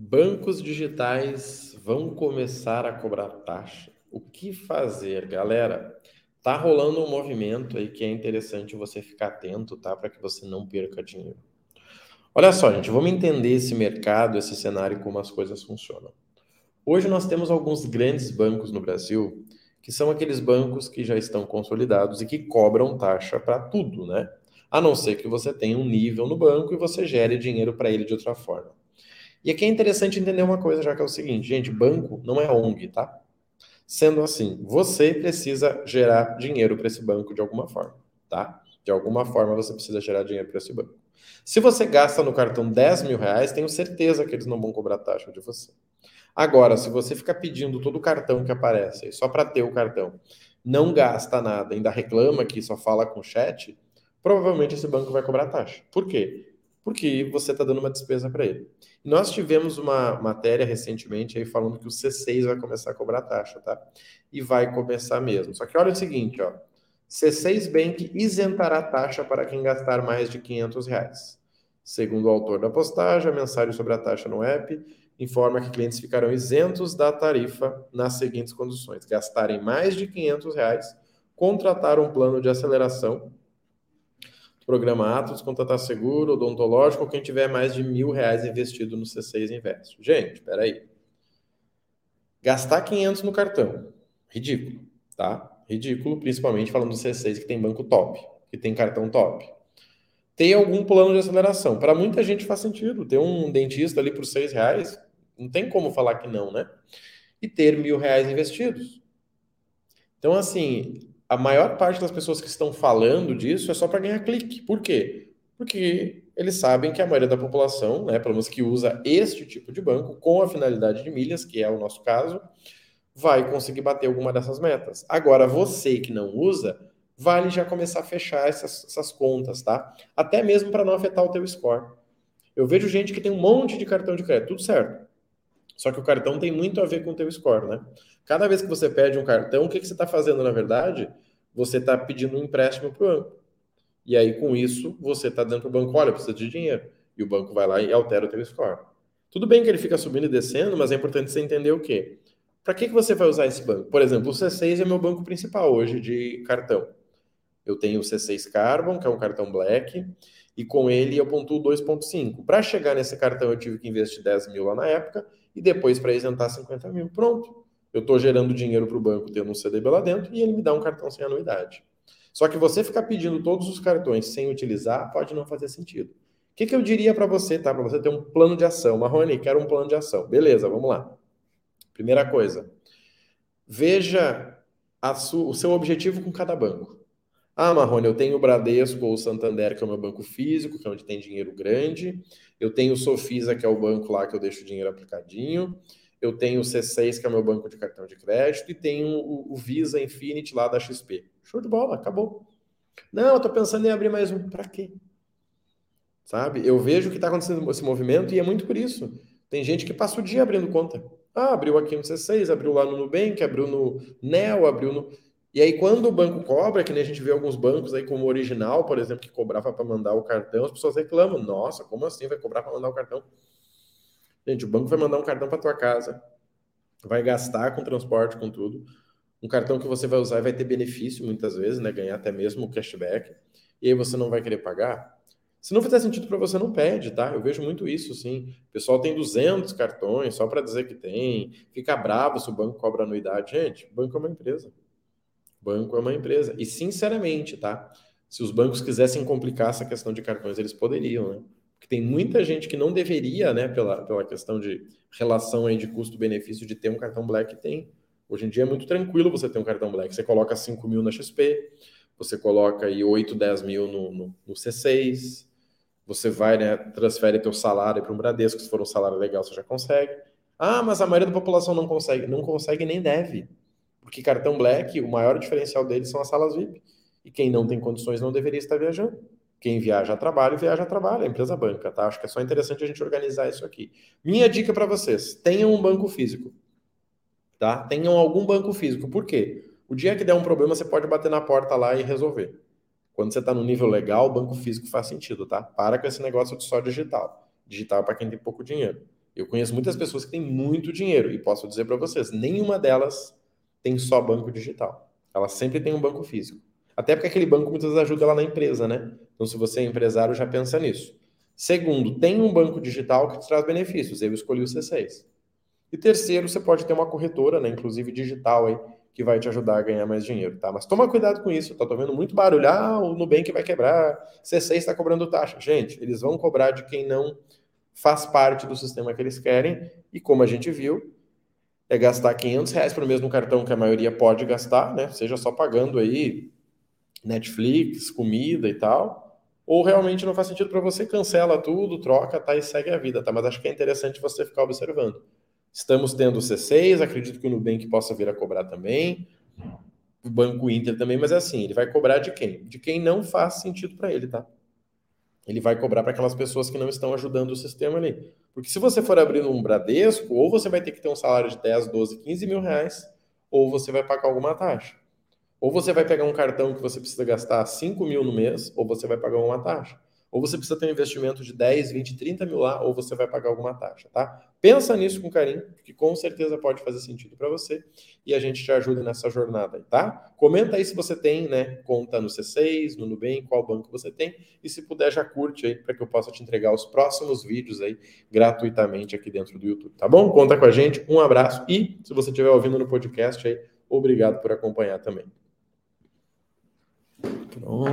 Bancos digitais vão começar a cobrar taxa. O que fazer, galera? Tá rolando um movimento aí que é interessante você ficar atento, tá? Para que você não perca dinheiro. Olha só, gente, vamos entender esse mercado, esse cenário como as coisas funcionam. Hoje nós temos alguns grandes bancos no Brasil, que são aqueles bancos que já estão consolidados e que cobram taxa para tudo, né? A não ser que você tenha um nível no banco e você gere dinheiro para ele de outra forma. E aqui é interessante entender uma coisa, já que é o seguinte, gente, banco não é ONG, tá? Sendo assim, você precisa gerar dinheiro para esse banco de alguma forma, tá? De alguma forma você precisa gerar dinheiro para esse banco. Se você gasta no cartão 10 mil reais, tenho certeza que eles não vão cobrar taxa de você. Agora, se você ficar pedindo todo o cartão que aparece só para ter o cartão, não gasta nada, ainda reclama que só fala com chat, provavelmente esse banco vai cobrar taxa. Por quê? Porque você está dando uma despesa para ele. Nós tivemos uma matéria recentemente aí falando que o C6 vai começar a cobrar taxa, tá? E vai começar mesmo. Só que olha o seguinte, ó. C6 Bank isentará taxa para quem gastar mais de 500 reais. Segundo o autor da postagem, a mensagem sobre a taxa no app informa que clientes ficarão isentos da tarifa nas seguintes condições: gastarem mais de 500 reais, contratar um plano de aceleração programa Atos, contratar seguro, odontológico, ou quem tiver mais de mil reais investido no C6 Invest. Gente, espera aí. Gastar 500 no cartão, ridículo, tá? Ridículo, principalmente falando do C6 que tem banco top, que tem cartão top. Tem algum plano de aceleração. Para muita gente faz sentido. Ter um dentista ali por seis reais, não tem como falar que não, né? E ter mil reais investidos. Então, assim, a maior parte das pessoas que estão falando disso é só para ganhar clique. Por quê? Porque eles sabem que a maioria da população, né, pelo menos que usa este tipo de banco, com a finalidade de milhas, que é o nosso caso, vai conseguir bater alguma dessas metas. Agora, você que não usa, vale já começar a fechar essas, essas contas, tá? Até mesmo para não afetar o teu score. Eu vejo gente que tem um monte de cartão de crédito, tudo certo. Só que o cartão tem muito a ver com o teu score, né? Cada vez que você pede um cartão, o que, que você está fazendo, na verdade? Você está pedindo um empréstimo para o banco. E aí, com isso, você está dando para o banco, olha, precisa de dinheiro. E o banco vai lá e altera o teu score. Tudo bem que ele fica subindo e descendo, mas é importante você entender o quê? Para que, que você vai usar esse banco? Por exemplo, o C6 é meu banco principal hoje de cartão. Eu tenho o C6 Carbon, que é um cartão Black, e com ele eu pontuo 2,5. Para chegar nesse cartão, eu tive que investir 10 mil lá na época, e depois para isentar 50 mil. Pronto. Eu estou gerando dinheiro para o banco tendo um CDB lá dentro e ele me dá um cartão sem anuidade. Só que você ficar pedindo todos os cartões sem utilizar pode não fazer sentido. O que, que eu diria para você, tá? Para você ter um plano de ação. Marrone, quero um plano de ação. Beleza, vamos lá. Primeira coisa, veja o seu objetivo com cada banco. Ah, Marrone, eu tenho o Bradesco ou o Santander, que é o meu banco físico, que é onde tem dinheiro grande. Eu tenho o Sofisa, que é o banco lá que eu deixo o dinheiro aplicadinho. Eu tenho o C6, que é o meu banco de cartão de crédito. E tenho o, o Visa Infinity lá da XP. Show de bola, acabou. Não, eu tô pensando em abrir mais um. Para quê? Sabe? Eu vejo que está acontecendo esse movimento e é muito por isso. Tem gente que passa o dia abrindo conta. Ah, abriu aqui no C6, abriu lá no Nubank, abriu no Neo, abriu no. E aí, quando o banco cobra, que nem a gente vê alguns bancos aí, como o Original, por exemplo, que cobrava para mandar o cartão, as pessoas reclamam: nossa, como assim vai cobrar para mandar o cartão? Gente, o banco vai mandar um cartão para tua casa, vai gastar com transporte, com tudo. Um cartão que você vai usar vai ter benefício muitas vezes, né? Ganhar até mesmo o cashback. E aí você não vai querer pagar. Se não fizer sentido para você, não pede, tá? Eu vejo muito isso, sim. O pessoal tem 200 cartões só para dizer que tem, fica bravo se o banco cobra anuidade. Gente, banco é uma empresa. Banco é uma empresa. E sinceramente, tá? Se os bancos quisessem complicar essa questão de cartões, eles poderiam, né? Porque tem muita gente que não deveria, né, pela, pela questão de relação aí de custo-benefício de ter um cartão Black, tem. Hoje em dia é muito tranquilo você ter um cartão Black. Você coloca 5 mil na XP, você coloca aí 8, 10 mil no, no, no C6, você vai, né, transfere teu salário para um Bradesco, se for um salário legal você já consegue. Ah, mas a maioria da população não consegue. Não consegue nem deve. Porque cartão Black, o maior diferencial deles são as salas VIP. E quem não tem condições não deveria estar viajando. Quem viaja a trabalho, viaja a trabalho, a empresa banca, tá? Acho que é só interessante a gente organizar isso aqui. Minha dica para vocês: tenham um banco físico, tá? Tenham algum banco físico. Por quê? O dia que der um problema, você pode bater na porta lá e resolver. Quando você está no nível legal, o banco físico faz sentido, tá? Para com esse negócio de só digital. Digital é para quem tem pouco dinheiro. Eu conheço muitas pessoas que têm muito dinheiro e posso dizer para vocês, nenhuma delas tem só banco digital. Ela sempre tem um banco físico. Até porque aquele banco muitas vezes ajuda lá na empresa, né? Então, se você é empresário, já pensa nisso. Segundo, tem um banco digital que te traz benefícios. Eu escolhi o C6. E terceiro, você pode ter uma corretora, né, inclusive digital aí, que vai te ajudar a ganhar mais dinheiro, tá? Mas toma cuidado com isso, tá? Tô vendo muito barulho, ah, o Nubank vai quebrar, C6 está cobrando taxa. Gente, eles vão cobrar de quem não faz parte do sistema que eles querem, e como a gente viu, é gastar 500 reais para o mesmo cartão que a maioria pode gastar, né? Seja só pagando aí Netflix, comida e tal, ou realmente não faz sentido para você, cancela tudo, troca, tá? E segue a vida, tá? Mas acho que é interessante você ficar observando. Estamos tendo o C6, acredito que o Nubank possa vir a cobrar também, o Banco Inter também, mas é assim, ele vai cobrar de quem? De quem não faz sentido para ele, tá? Ele vai cobrar para aquelas pessoas que não estão ajudando o sistema ali. Porque se você for abrir um Bradesco, ou você vai ter que ter um salário de 10, 12, 15 mil reais, ou você vai pagar alguma taxa. Ou você vai pegar um cartão que você precisa gastar 5 mil no mês, ou você vai pagar uma taxa. Ou você precisa ter um investimento de 10, 20, 30 mil lá, ou você vai pagar alguma taxa, tá? Pensa nisso com carinho, que com certeza pode fazer sentido para você e a gente te ajuda nessa jornada aí, tá? Comenta aí se você tem, né, conta no C6, no Nubank, qual banco você tem e se puder já curte aí para que eu possa te entregar os próximos vídeos aí gratuitamente aqui dentro do YouTube, tá bom? Conta com a gente, um abraço e se você estiver ouvindo no podcast aí, obrigado por acompanhar também. Pronto.